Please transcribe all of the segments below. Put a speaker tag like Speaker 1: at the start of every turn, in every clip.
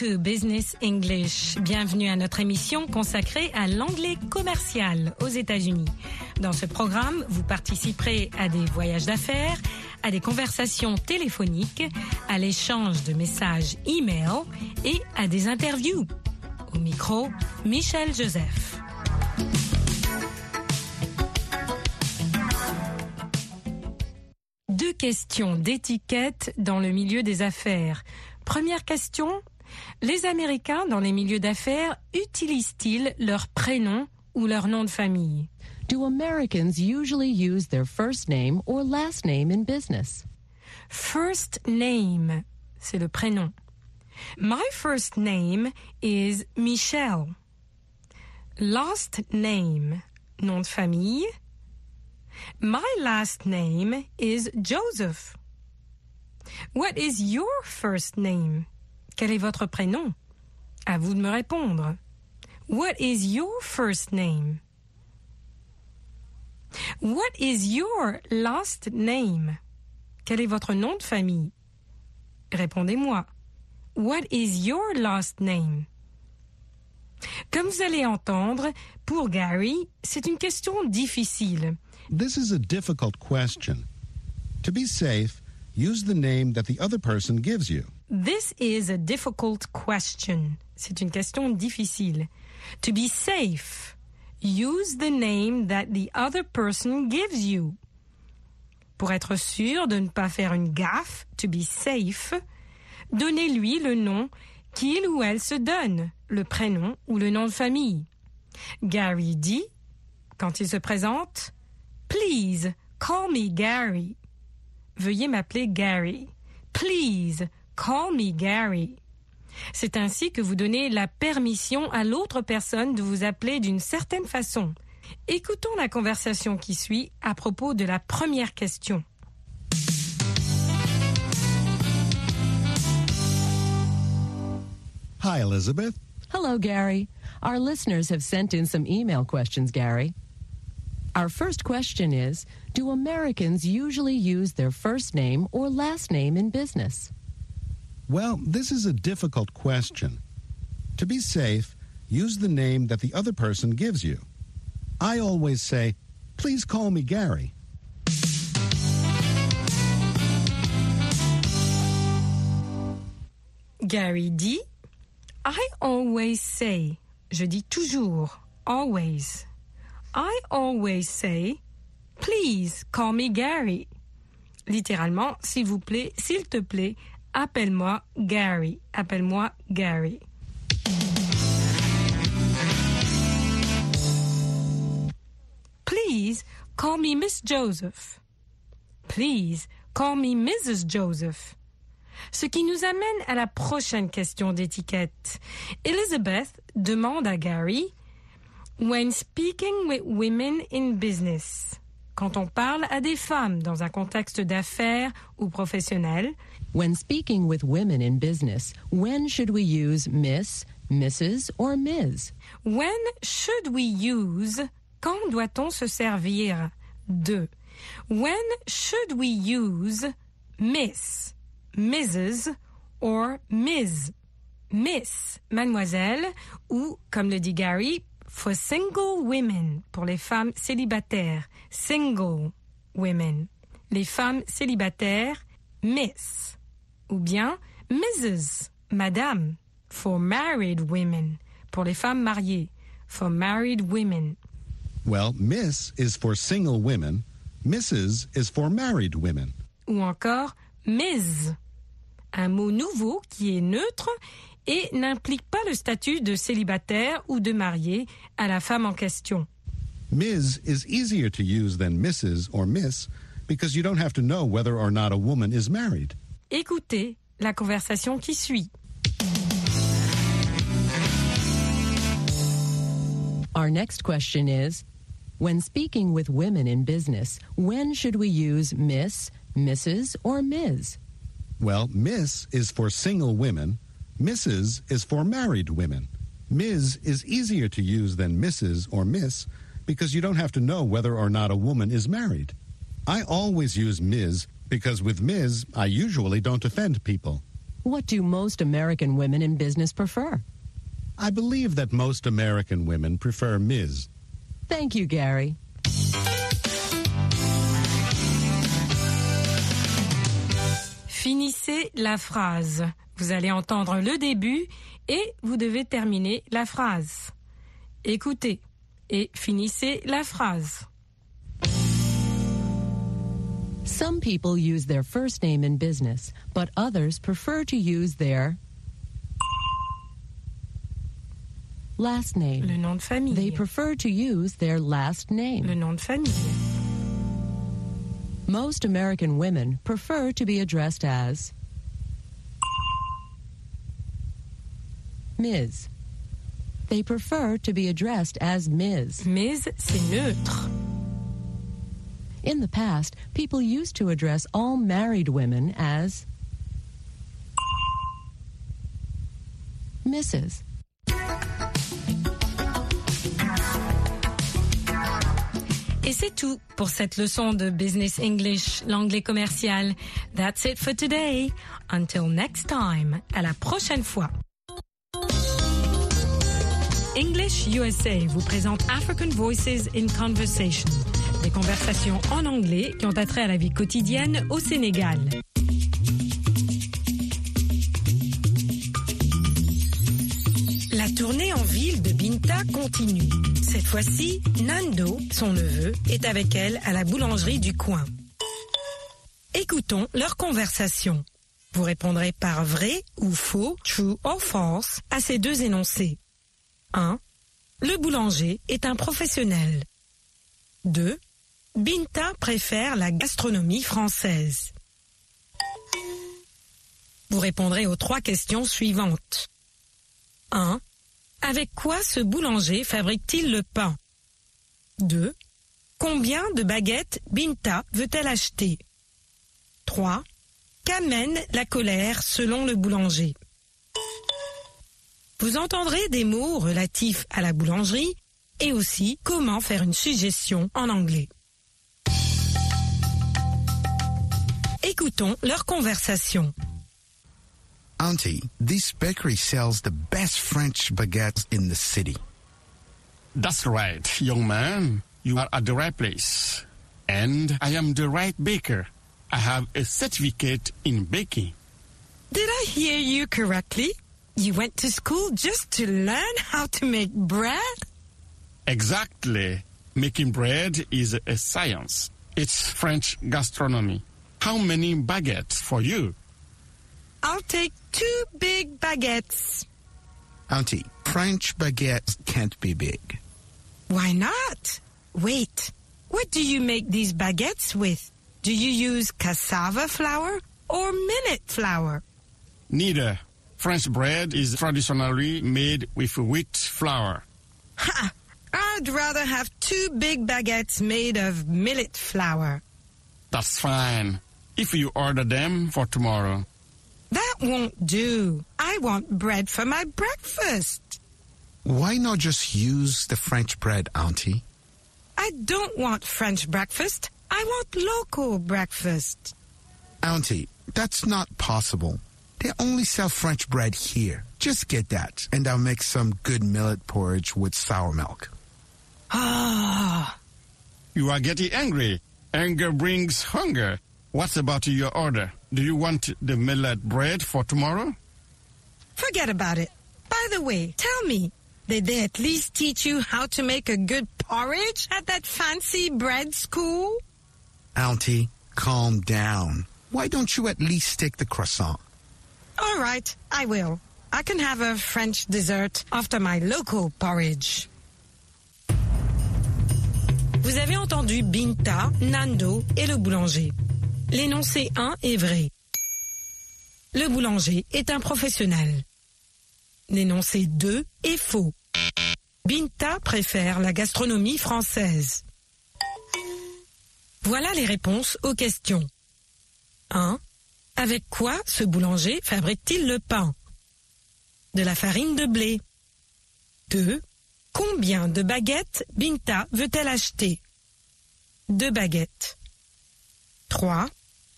Speaker 1: to Business English. Bienvenue à notre émission consacrée à l'anglais commercial aux États-Unis. Dans ce programme, vous participerez à des voyages d'affaires, à des conversations téléphoniques, à l'échange de messages e-mail et à des interviews. Au micro, Michel Joseph. Deux questions d'étiquette dans le milieu des affaires. Première question, les Américains dans les milieux d'affaires utilisent-ils leur prénom ou leur nom de famille?
Speaker 2: Do Americans usually use their first name or last name in business?
Speaker 1: First name, c'est le prénom. My first name is Michelle. Last name, nom de famille. My last name is Joseph. What is your first name? Quel est votre prénom? À vous de me répondre. What is your first name? What is your last name? Quel est votre nom de famille? Répondez-moi. What is your last name? Comme vous allez entendre, pour Gary, c'est une question difficile.
Speaker 3: This is a difficult question. To be safe, use the name that the other person gives you.
Speaker 1: This is a difficult question. C'est une question difficile. To be safe, use the name that the other person gives you. Pour être sûr de ne pas faire une gaffe, to be safe, donnez-lui le nom qu'il ou elle se donne, le prénom ou le nom de famille. Gary dit, quand il se présente, Please, call me Gary. Veuillez m'appeler Gary. Please, call me Gary. C'est ainsi que vous donnez la permission à l'autre personne de vous appeler d'une certaine façon. Écoutons la conversation qui suit à propos de la première question.
Speaker 3: Hi, Elizabeth.
Speaker 2: Hello, Gary. Our listeners have sent in some email questions, Gary. Our first question is Do Americans usually use their first name or last name in business?
Speaker 3: Well, this is a difficult question. To be safe, use the name that the other person gives you. I always say, please call me Gary.
Speaker 1: Gary dit I always say. Je dis toujours. Always. I always say, please call me Gary. Littéralement, s'il vous plaît, s'il te plaît, appelle-moi Gary. Appelle-moi Gary. Please call me Miss Joseph. Please call me Mrs. Joseph. Ce qui nous amène à la prochaine question d'étiquette. Elizabeth demande à Gary When speaking with women in business, quand on parle à des femmes dans un contexte d'affaires ou professionnel,
Speaker 2: When speaking with women in business, when should we use Miss, Mrs., or Ms?
Speaker 1: when should we use, quand doit-on se servir de, when should we use Miss, Mrs. or Ms? Miss, mademoiselle, ou, comme le dit Gary, for single women, pour les femmes célibataires, single women. Les femmes célibataires, Miss. Ou bien Mrs. Madame, for married women, pour les femmes mariées, for married women.
Speaker 3: Well, Miss is for single women, Mrs. is for married women.
Speaker 1: Ou encore Ms. Un mot nouveau qui est neutre et n'implique pas le statut de célibataire ou de marié à la femme en question.
Speaker 3: Ms. is easier to use than Mrs. or Miss because you don't have to know whether or not a woman is married.
Speaker 1: Écoutez la conversation qui suit.
Speaker 2: Our next question is When speaking with women in business, when should we use Miss, Mrs., or Ms?
Speaker 3: Well, Miss is for single women, Mrs. is for married women. Ms. is easier to use than Mrs. or Miss because you don't have to know whether or not a woman is married. I always use Ms. because with Ms. I usually don't offend people.
Speaker 2: What do most American women in business prefer?
Speaker 3: I believe that most American women prefer Ms.
Speaker 2: Thank you, Gary.
Speaker 1: Finissez la phrase. Vous allez entendre le début et vous devez terminer la phrase. Écoutez et finissez la phrase.
Speaker 2: Some people use their first name in business, but others prefer to use their last name.
Speaker 1: Le nom de famille.
Speaker 2: They prefer to use their last name.
Speaker 1: Le nom de famille.
Speaker 2: Most American women prefer to be addressed as Ms. They prefer to be addressed as Ms.
Speaker 1: Mais c'est neutre.
Speaker 2: In the past, people used to address all married women as Mrs.
Speaker 1: Et c'est tout pour cette leçon de Business English, l'anglais commercial. That's it for today. Until next time. À la prochaine fois. English USA vous présente African Voices in Conversation. Des conversations en anglais qui ont attrait à la vie quotidienne au Sénégal. La tournée en ville de Binta continue. Cette fois-ci, Nando, son neveu, est avec elle à la boulangerie du coin. Écoutons leur conversation. Vous répondrez par vrai ou faux, true or false, à ces deux énoncés. 1. Le boulanger est un professionnel. 2. Binta préfère la gastronomie française. Vous répondrez aux trois questions suivantes. 1. Avec quoi ce boulanger fabrique-t-il le pain? 2. Combien de baguettes Binta veut-elle acheter? 3. Qu'amène la colère selon le boulanger? Vous entendrez des mots relatifs à la boulangerie et aussi comment faire une suggestion en anglais. Écoutons leur conversation.
Speaker 4: Auntie, this bakery sells the best French baguettes in the city.
Speaker 5: That's right, young man. You are at the right place. And I am the right baker. I have a certificate in baking.
Speaker 1: Did I hear you correctly? You went to school just to learn how to make bread?
Speaker 5: Exactly. Making bread is a science. It's French gastronomy. How many baguettes for you?
Speaker 1: I'll take two big baguettes.
Speaker 4: Auntie, French baguettes can't be big.
Speaker 1: Why not? Wait, what do you make these baguettes with? Do you use cassava flour or millet flour?
Speaker 5: Neither. French bread is traditionally made with wheat flour.
Speaker 1: Ha! I'd rather have two big baguettes made of millet flour.
Speaker 5: That's fine. If you order them for tomorrow.
Speaker 1: That won't do. I want bread for my breakfast.
Speaker 4: Why not just use the French bread, Auntie?
Speaker 1: I don't want French breakfast. I want local breakfast.
Speaker 4: Auntie, that's not possible. They only sell French bread here. Just get that, and I'll make some good millet porridge with sour milk.
Speaker 1: Ah,
Speaker 5: You are getting angry. Anger brings hunger. What's about your order? Do you want the millet bread for tomorrow?
Speaker 1: forget about it. By the way, tell me, did they at least teach you how to make a good porridge at that fancy bread school?
Speaker 4: Auntie, calm down. Why don't you at least take the croissant?
Speaker 1: All right, I will. I can have a French dessert after my local porridge. Vous avez entendu Binta, Nando et le boulanger. L'énoncé 1 est vrai. Le boulanger est un professionnel. L'énoncé 2 est faux. Binta préfère la gastronomie française. Voilà les réponses aux questions. 1. Avec quoi ce boulanger fabrique-t-il le pain? De la farine de blé. 2. Combien de baguettes Binta veut-elle acheter? Deux baguettes. 3.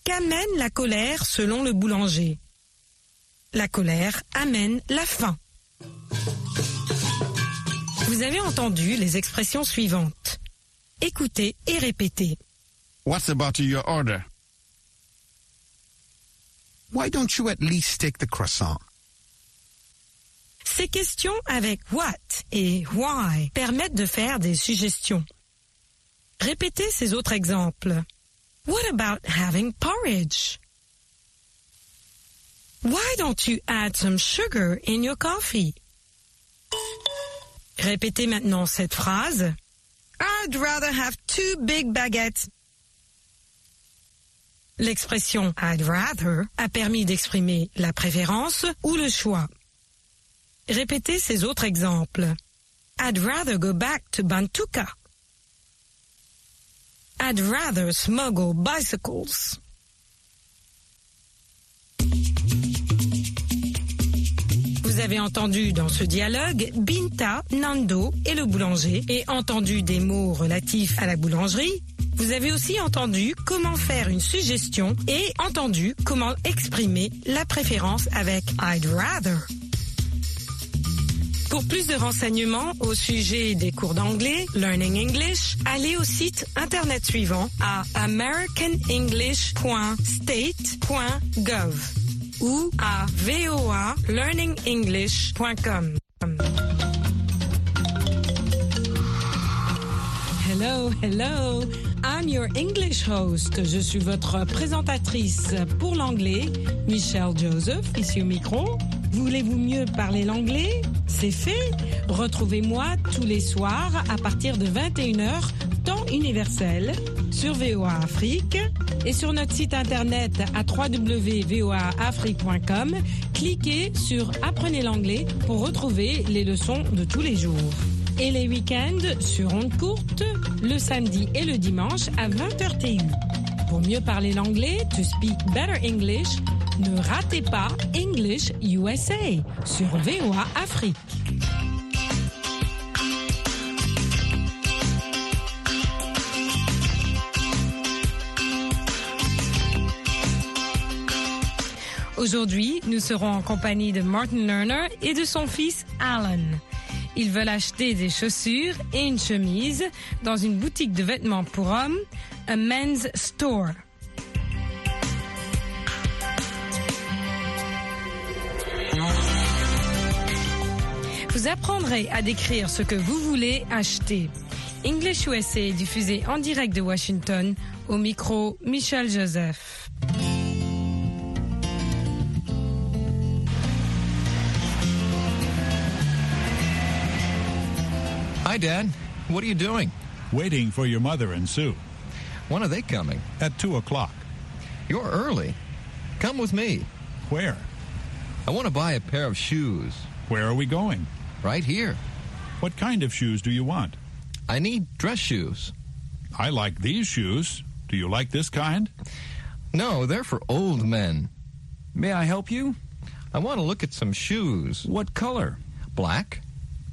Speaker 1: Qu'amène la colère selon le boulanger La colère amène la faim. Vous avez entendu les expressions suivantes. Écoutez et répétez.
Speaker 5: What's about your order?
Speaker 4: Why don't you at least take the croissant?
Speaker 1: Ces questions avec what et why permettent de faire des suggestions. Répétez ces autres exemples. What about having porridge? Why don't you add some sugar in your coffee? Répétez maintenant cette phrase. I'd rather have two big baguettes. L'expression I'd rather a permis d'exprimer la préférence ou le choix. Répétez ces autres exemples. I'd rather go back to Bantuka. I'd rather smuggle bicycles. Vous avez entendu dans ce dialogue Binta, Nando et le boulanger et entendu des mots relatifs à la boulangerie. Vous avez aussi entendu comment faire une suggestion et entendu comment exprimer la préférence avec I'd rather. Pour plus de renseignements au sujet des cours d'anglais, Learning English, allez au site internet suivant à americanenglish.state.gov ou à voalearningenglish.com. Hello, hello. I'm your English host. Je suis votre présentatrice pour l'anglais, Michelle Joseph, ici au micro. Voulez-vous mieux parler l'anglais? C'est fait. Retrouvez-moi tous les soirs à partir de 21h, temps universel, sur VOA Afrique et sur notre site internet à www.voaafrique.com. Cliquez sur Apprenez l'anglais pour retrouver les leçons de tous les jours. Et les week-ends sur onde courte, le samedi et le dimanche à 20h TU. Pour mieux parler l'anglais, to speak better English, ne ratez pas English USA sur VOA Afrique. Aujourd'hui, nous serons en compagnie de Martin Lerner et de son fils Alan. Ils veulent acheter des chaussures et une chemise dans une boutique de vêtements pour hommes, a men's store. Vous apprendrez à décrire ce que vous voulez acheter. English USA est diffusé en direct de Washington au micro Michelle Joseph.
Speaker 6: Hi, Dad. What are you doing?
Speaker 7: Waiting for your mother and Sue
Speaker 6: When are they coming?
Speaker 7: at 2 o'clock.
Speaker 6: You're early. Come with me.
Speaker 7: Where?
Speaker 6: I want to buy a pair of shoes.
Speaker 7: Where are we going?
Speaker 6: Right here.
Speaker 7: What kind of shoes do you want?
Speaker 6: I need dress shoes.
Speaker 7: I like these shoes. Do you like this kind?
Speaker 6: No, they're for old men.
Speaker 8: May I help you?
Speaker 6: I want to look at some shoes.
Speaker 8: What color?
Speaker 6: Black?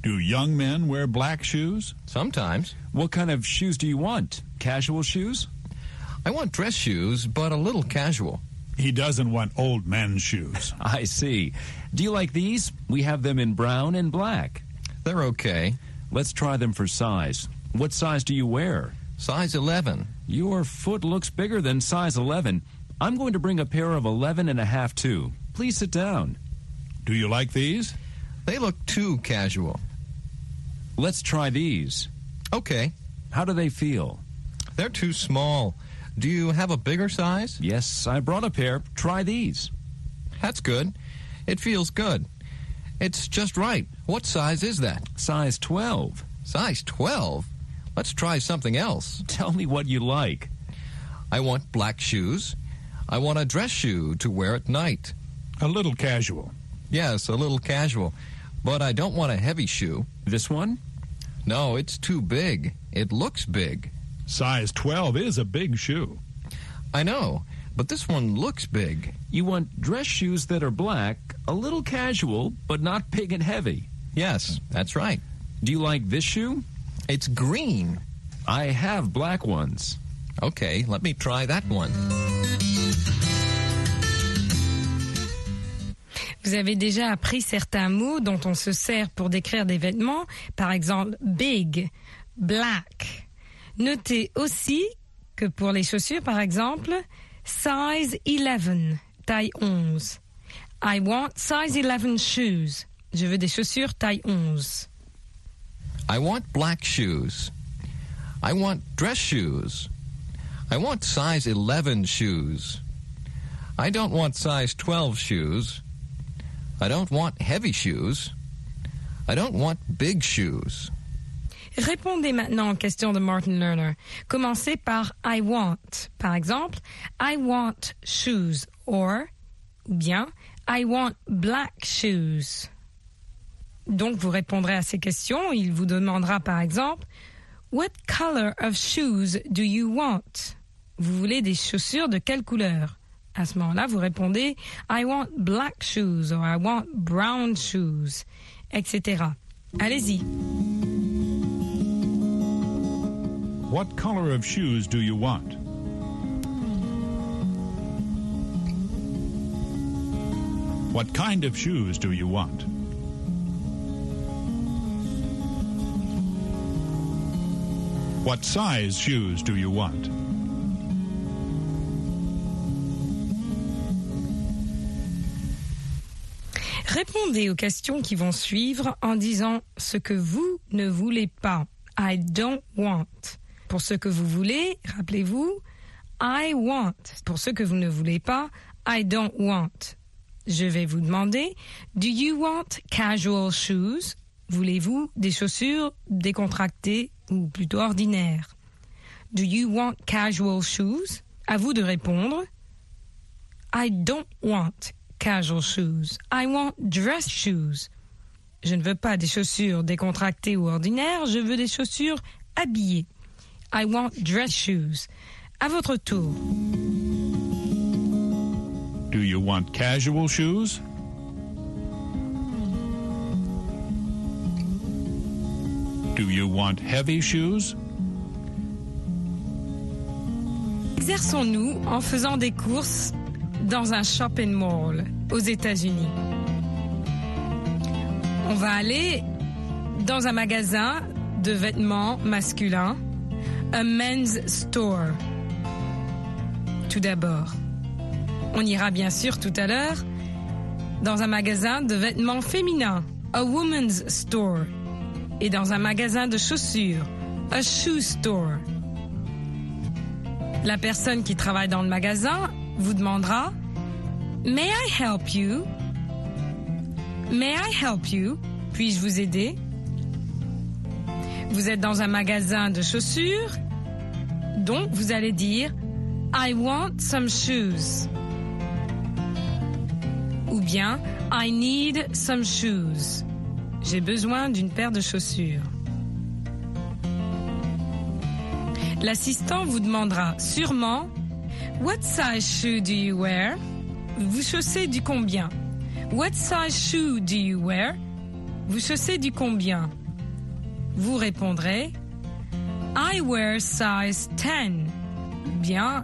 Speaker 7: Do young men wear black shoes?
Speaker 6: Sometimes.
Speaker 8: What kind of shoes do you want? Casual shoes?
Speaker 6: I want dress shoes, but a little casual.
Speaker 7: He doesn't want old men's shoes.
Speaker 8: I see. Do you like these? We have them in brown and black.
Speaker 6: They're okay.
Speaker 8: Let's try them for size. What size do you wear?
Speaker 6: Size 11.
Speaker 8: Your foot looks bigger than size 11. I'm going to bring a pair of 11 and a half too. Please sit down.
Speaker 7: Do you like these?
Speaker 6: They look too casual.
Speaker 8: Let's try these.
Speaker 6: Okay.
Speaker 8: How do they feel?
Speaker 6: They're too small. Do you have a bigger size?
Speaker 8: Yes, I brought a pair. Try these.
Speaker 6: That's good. It feels good. It's just right. What size is that?
Speaker 8: Size 12.
Speaker 6: Size 12? Let's try something else.
Speaker 8: Tell me what you like.
Speaker 6: I want black shoes. I want a dress shoe to wear at night.
Speaker 7: A little casual.
Speaker 6: Yes, a little casual. But I don't want a heavy shoe.
Speaker 8: This one?
Speaker 6: No, it's too big. It looks big.
Speaker 7: Size 12 is a big shoe.
Speaker 6: I know, but this one looks big.
Speaker 8: You want dress shoes that are black, a little casual, but not big and heavy.
Speaker 6: Yes, that's right.
Speaker 8: Do you like this shoe?
Speaker 6: It's green.
Speaker 8: I have black ones.
Speaker 6: Okay, let me try that one.
Speaker 1: Vous avez déjà appris certains mots dont on se sert pour décrire des vêtements, par exemple big, black. Notez aussi que pour les chaussures, par exemple, size 11, taille 11. I want size 11 shoes. Je veux des chaussures taille 11.
Speaker 6: I want black shoes. I want dress shoes. I want size 11 shoes. I don't want size 12 shoes. I don't want heavy shoes. I don't want big shoes.
Speaker 1: Répondez maintenant aux questions de Martin Lerner. Commencez par I want. Par exemple, I want shoes or ou bien I want black shoes. Donc vous répondrez à ces questions. Il vous demandera par exemple What color of shoes do you want? Vous voulez des chaussures de quelle couleur? À ce moment-là, vous répondez I want black shoes or I want brown shoes, etc. Allez-y.
Speaker 7: What color of shoes do you want? What kind of shoes do you want? What size shoes do you want?
Speaker 1: Répondez aux questions qui vont suivre en disant ce que vous ne voulez pas. I don't want. Pour ce que vous voulez, rappelez-vous, I want. Pour ce que vous ne voulez pas, I don't want. Je vais vous demander, do you want casual shoes? Voulez-vous des chaussures décontractées ou plutôt ordinaires? Do you want casual shoes? À vous de répondre. I don't want casual shoes. I want dress shoes. Je ne veux pas des chaussures décontractées ou ordinaires, je veux des chaussures habillées. I want dress shoes. À votre tour.
Speaker 7: Do you want casual shoes? Do you want heavy shoes?
Speaker 1: Exerçons-nous en faisant des courses dans un shopping mall aux États-Unis. On va aller dans un magasin de vêtements masculins, un men's store. Tout d'abord. On ira bien sûr tout à l'heure dans un magasin de vêtements féminins, a woman's store. Et dans un magasin de chaussures, a shoe store. La personne qui travaille dans le magasin vous demandera May I help you? May I help you? Puis-je vous aider? Vous êtes dans un magasin de chaussures, donc vous allez dire I want some shoes. Ou bien I need some shoes. J'ai besoin d'une paire de chaussures. L'assistant vous demandera sûrement What size shoe do you wear? Vous chaussez du combien? What size shoe do you wear? Vous chaussez du combien? Vous répondrez I wear size 10. Bien,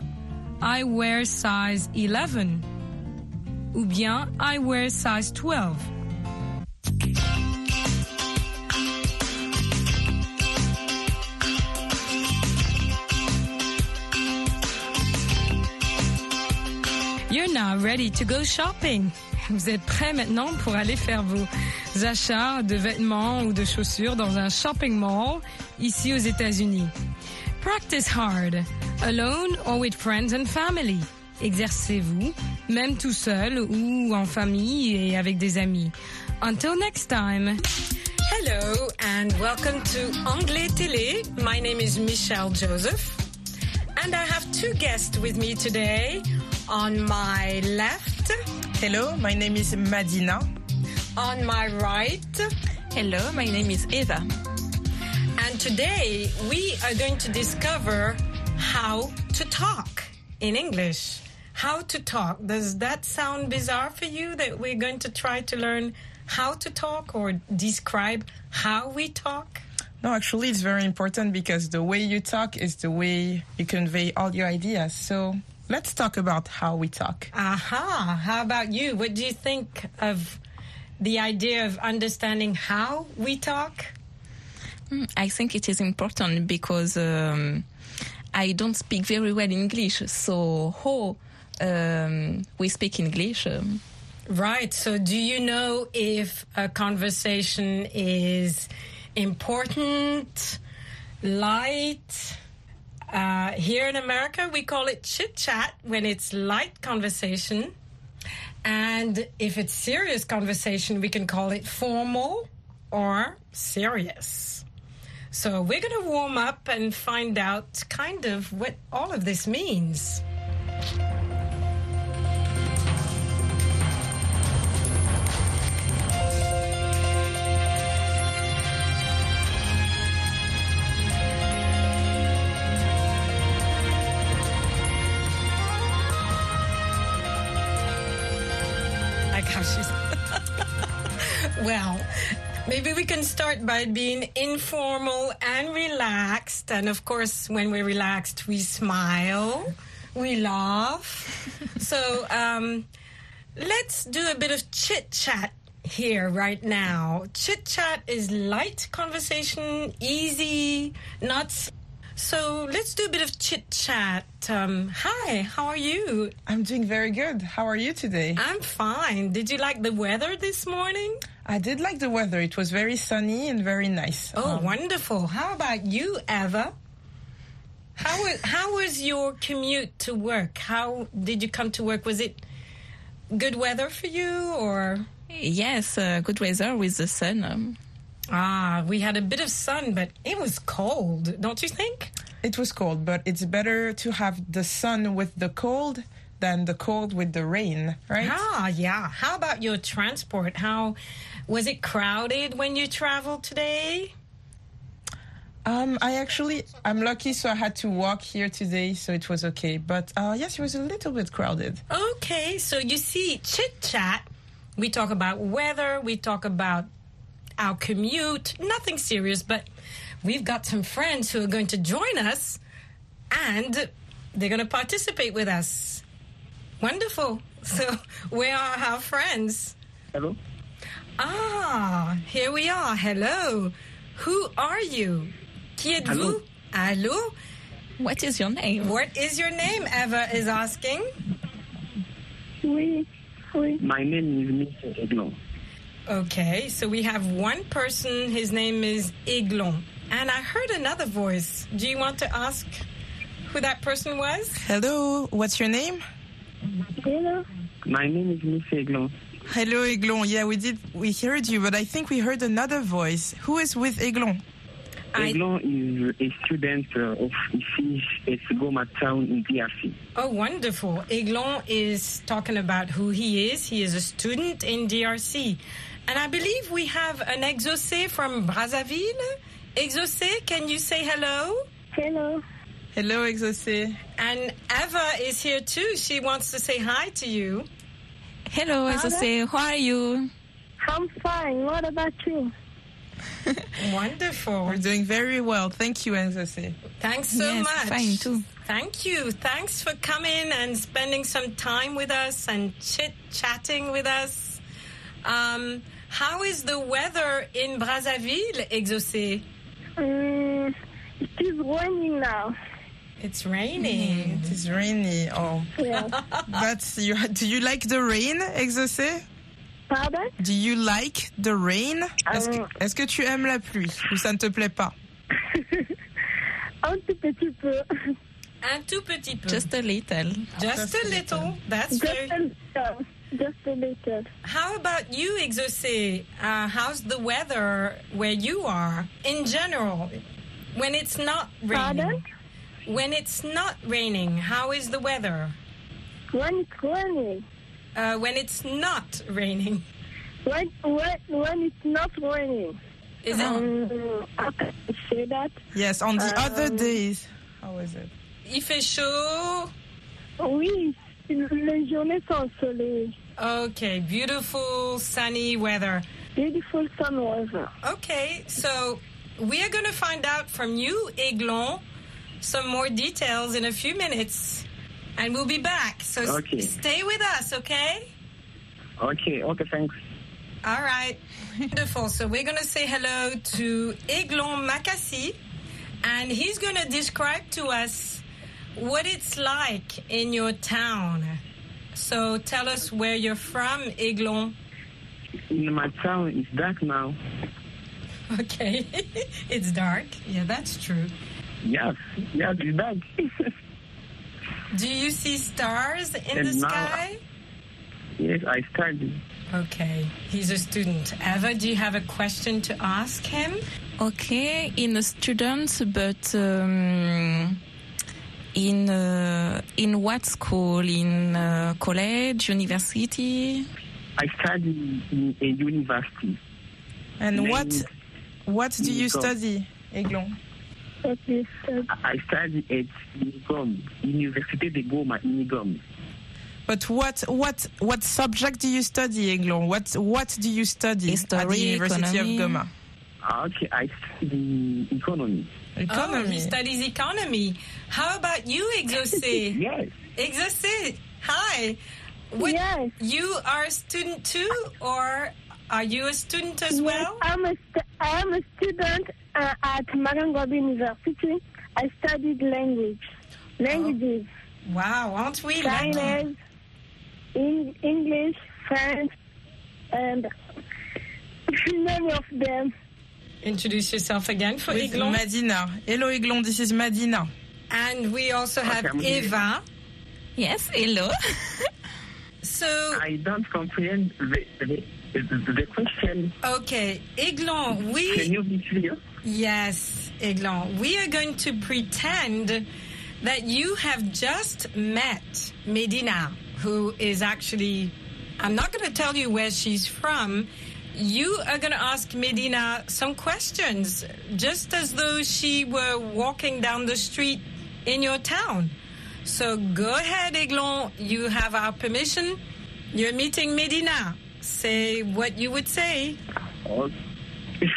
Speaker 1: I wear size 11. Ou bien, I wear size 12. You're now ready to go shopping. Vous êtes prêts maintenant pour aller faire vos achats de vêtements ou de chaussures dans un shopping mall ici aux États-Unis. Practice hard, alone or with friends and family. Exercez-vous, même tout seul ou en famille et avec des amis. Until next time. Hello and welcome to Anglais Télé. My name is Michelle Joseph. And I have two guests with me today. On my left,
Speaker 9: Hello, my name is Madina.
Speaker 1: on my right,
Speaker 9: Hello, my name is Eva.
Speaker 1: and today we are going to discover how to talk in English. How to talk. Does that sound bizarre for you that we're going to try to learn how to talk or describe how we talk?
Speaker 9: No, actually, it's very important because the way you talk is the way you convey all your ideas. So
Speaker 10: let's talk about how we talk.
Speaker 1: Aha. How about you? What do you think of the idea of understanding how we talk?
Speaker 10: Mm, I think it is important because um, I don't speak very well English, so how um, we speak English. Um,
Speaker 1: Right. So, do you know if a conversation is important, light? Uh, here in America, we call it chit chat when it's light conversation. And if it's serious conversation, we can call it formal or serious. So, we're going to warm up and find out kind of what all of this means. Well, maybe we can start by being informal and relaxed. And of course, when we're relaxed, we smile, we laugh. so um, let's do a bit of chit chat here right now. Chit chat is light conversation, easy, not. So let's do a bit of chit chat. Um, hi, how are you?
Speaker 10: I'm doing very good. How are you today?
Speaker 1: I'm fine. Did you like the weather this morning?
Speaker 10: I did like the weather. It was very sunny and very nice.
Speaker 1: Oh,
Speaker 10: Um,
Speaker 1: wonderful. How about you, Eva? How was, how was your commute to work? How did you come to work? Was it good weather for you or?
Speaker 10: Yes, uh, good weather with the sun. Um,
Speaker 1: Ah, we had a bit of sun, but it was cold, don't you think?
Speaker 10: it was cold, but it's better to have the sun with the cold than the cold with the rain, right?
Speaker 1: Ah, yeah. How about your transport? How was it crowded when you traveled today?
Speaker 10: Um, I actually, I'm lucky, so I had to walk here today, so it was okay. But uh, yes, it was a little bit crowded.
Speaker 1: Okay, so you see, chit chat, we talk about weather, we talk about our commute, nothing serious, but we've got some friends who are going to join us and they're going to participate with us. Wonderful. So, where are our friends?
Speaker 11: Hello.
Speaker 1: Ah, here we are. Hello. Who are you? Qui êtes-vous? Allô?
Speaker 10: What is your name?
Speaker 1: What is your name? Eva is asking.
Speaker 11: Oui. Oui. My name is Mr. Eglon.
Speaker 1: Okay, so we have one person. His name is Iglon. And I heard another voice. Do you want to ask who that person was?
Speaker 10: Hello, what's your name?
Speaker 11: Hello. My name is Mr. Eglon.
Speaker 10: Hello, Eglon. Yeah, we did. We heard you, but I think we heard another voice. Who is with Eglon?
Speaker 1: I-
Speaker 11: Eglon is a student uh, of IFIS at Goma Town in DRC.
Speaker 1: Oh, wonderful. Iglon is talking about who he is. He is a student in DRC. And I believe we have an exaucé from Brazzaville. Exaucé, can you say hello?
Speaker 11: Hello.
Speaker 10: Hello, Exaucé.
Speaker 1: And Eva is here too. She wants to say hi to you.
Speaker 10: Hello,
Speaker 11: Exaucé.
Speaker 10: How are you?
Speaker 11: I'm fine. What about you?
Speaker 1: Wonderful.
Speaker 10: We're doing very well. Thank you, Exaucé.
Speaker 1: Thanks so
Speaker 10: Yes,
Speaker 1: much.
Speaker 10: fine, too.
Speaker 1: Thank you. Thanks for coming and spending some time with us and chit chatting with us. Um, how is the weather in Brazzaville, Exaucé?
Speaker 11: Mm, it is raining now.
Speaker 1: It's raining.
Speaker 10: It is rainy. Oh,
Speaker 11: Yeah.
Speaker 10: that's you. Do you like the rain, Exaucé?
Speaker 11: Pardon?
Speaker 10: Do you like the rain? Est-ce que, est-ce que tu aimes la pluie ou ça ne te plaît pas?
Speaker 11: Un tout petit peu.
Speaker 1: Un tout petit peu.
Speaker 10: Just a little.
Speaker 1: Just a little. That's
Speaker 11: Just
Speaker 1: very.
Speaker 11: a little. Just a little.
Speaker 1: How about you, Exaucé? Uh, how's the weather where you are in general? When it's not raining.
Speaker 11: Pardon?
Speaker 1: When it's not raining, how is the weather?
Speaker 11: When it's raining.
Speaker 1: Uh, when it's not raining,
Speaker 11: When, when, when it's not raining.
Speaker 1: is it?
Speaker 11: Um, how can I say that?
Speaker 10: Yes, on the other
Speaker 11: Um,
Speaker 10: days. How is it?
Speaker 1: Il fait chaud.
Speaker 11: Oui, les journées sont ensoleillées.
Speaker 1: Okay, beautiful sunny weather.
Speaker 11: Beautiful sun weather.
Speaker 1: Okay, so we are going to find out from you, Aiglon, some more details in a few minutes. and we'll be back. So
Speaker 12: Okay.
Speaker 1: stay with us, okay?
Speaker 12: Okay, okay, thanks.
Speaker 1: All right. Wonderful. So we're going to say hello to Eglon Makassi, and he's going to describe to us what it's like in your town. So tell us where you're from, Eglon.
Speaker 12: In my town, it's dark now.
Speaker 1: Okay. it's dark. Yeah, that's true.
Speaker 12: Yes, yes, it's dark.
Speaker 1: Do you see stars in
Speaker 12: And
Speaker 1: the
Speaker 12: now-
Speaker 1: sky?
Speaker 12: yes, I study.
Speaker 1: Okay. He's a student. Eva, do you have a question to ask him?
Speaker 9: Okay, in a student, but um, in uh, in what school? In uh, college, university?
Speaker 12: I study in a university.
Speaker 10: And
Speaker 12: Named-
Speaker 10: what what do you study, Eglon?
Speaker 12: I study at Unigom, Université de Goma, Unigom.
Speaker 10: But what what what subject do you study, Eglon? What what do you study at the University
Speaker 9: economy.
Speaker 10: of Goma?
Speaker 12: Ah, Okay, I study economy.
Speaker 1: Oh,
Speaker 10: Economy.
Speaker 1: he studies economy. How about you, Exaucé?
Speaker 12: Yes.
Speaker 1: Exaucé, hi. What,
Speaker 11: Yes.
Speaker 1: You are a student too, or are you a student as
Speaker 11: Yes,
Speaker 1: well?
Speaker 11: I'm a st- I am a student uh, at Marien Ngouabi University. I studied language, languages,
Speaker 1: Wow, aren't we lucky?
Speaker 11: Chinese, in- English, French, and many of them.
Speaker 1: Introduce yourself again for
Speaker 10: With
Speaker 1: Eglon.
Speaker 10: Madina. Hello, Eglon. This is Madina.
Speaker 1: And we also have
Speaker 12: I'm here.
Speaker 1: Eva.
Speaker 9: Yes, hello.
Speaker 1: So,
Speaker 12: I don't comprehend the, the, the, question.
Speaker 1: okay, Eglon,
Speaker 12: Can you be clear?
Speaker 1: yes, Eglon, we are going to pretend that you have just met Madina, who is actually, I'm not going to tell you where she's from. You are going to ask Madina some questions, just as though she were walking down the street in your town. So go ahead, Eglon. You have our permission. You're meeting Madina. Say what you would say.
Speaker 12: Okay,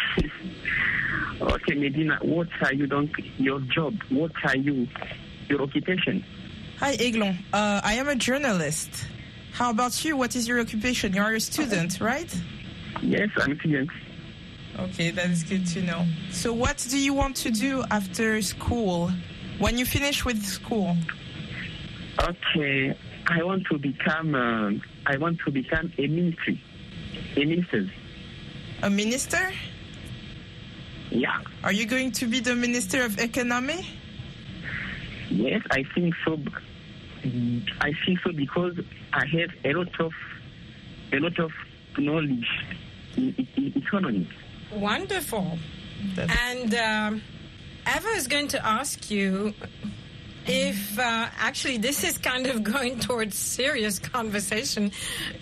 Speaker 12: okay Madina, what are you doing? Your job? What are you? Your occupation?
Speaker 10: Hi, Eglon. Uh, I am a journalist. How about you? What is your occupation? You are a student, right?
Speaker 12: Yes, I'm a student.
Speaker 10: Okay, that is good to know. So, what do you want to do after school? When you finish with school?
Speaker 12: Okay, I want to become. Uh, I want to become a ministry, a minister.
Speaker 10: A minister?
Speaker 12: Yeah.
Speaker 10: Are you going to be the Minister of Economy?
Speaker 12: Yes, I think so. I think so because I have a lot of a lot of knowledge in, in economy.
Speaker 1: Wonderful. And um, Eva is going to ask you if uh, actually this is kind of going towards serious conversation,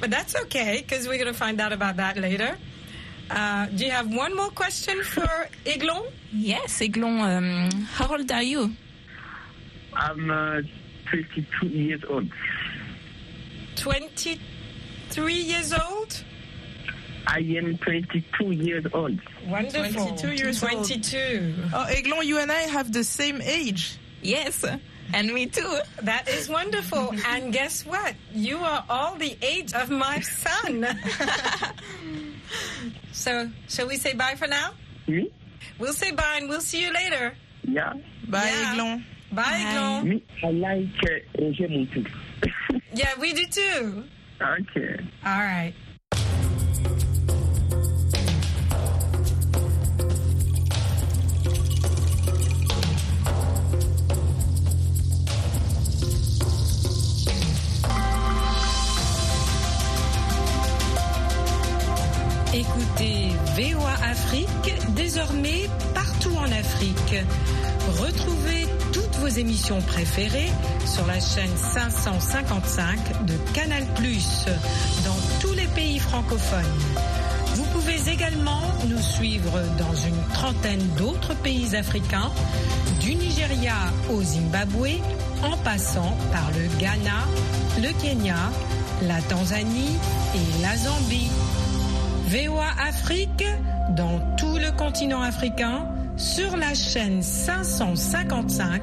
Speaker 1: but that's okay because we're going to find out about that later. Uh, do you have one more question for Eglon?
Speaker 9: Yes, Eglon, um, how old are you?
Speaker 12: I'm uh, 22 years old.
Speaker 1: 23 years old?
Speaker 12: I am 22 years old.
Speaker 1: Wonderful.
Speaker 10: 22 years old.
Speaker 1: 22.
Speaker 10: Oh, Eglon, you and I have the same age.
Speaker 9: Yes, and me too.
Speaker 1: That is wonderful. and guess what? You are all the age of my son. so, shall we say bye for now?
Speaker 12: Me?
Speaker 1: We'll say bye and we'll see you later.
Speaker 12: Yeah.
Speaker 10: Bye,
Speaker 1: Yeah.
Speaker 10: Eglon.
Speaker 1: Bye, Eglon.
Speaker 12: Me, I like uh, Roger Montou.
Speaker 1: Yeah, we do too.
Speaker 12: okay.
Speaker 1: All right. VOA Afrique désormais partout en Afrique. Retrouvez toutes vos émissions préférées sur la chaîne 555 de Canal+, dans tous les pays francophones. Vous pouvez également nous suivre dans une trentaine d'autres pays africains, du Nigeria au Zimbabwe, en passant par le Ghana, le Kenya, la Tanzanie et la Zambie. VOA Afrique dans tout le continent africain sur la chaîne 555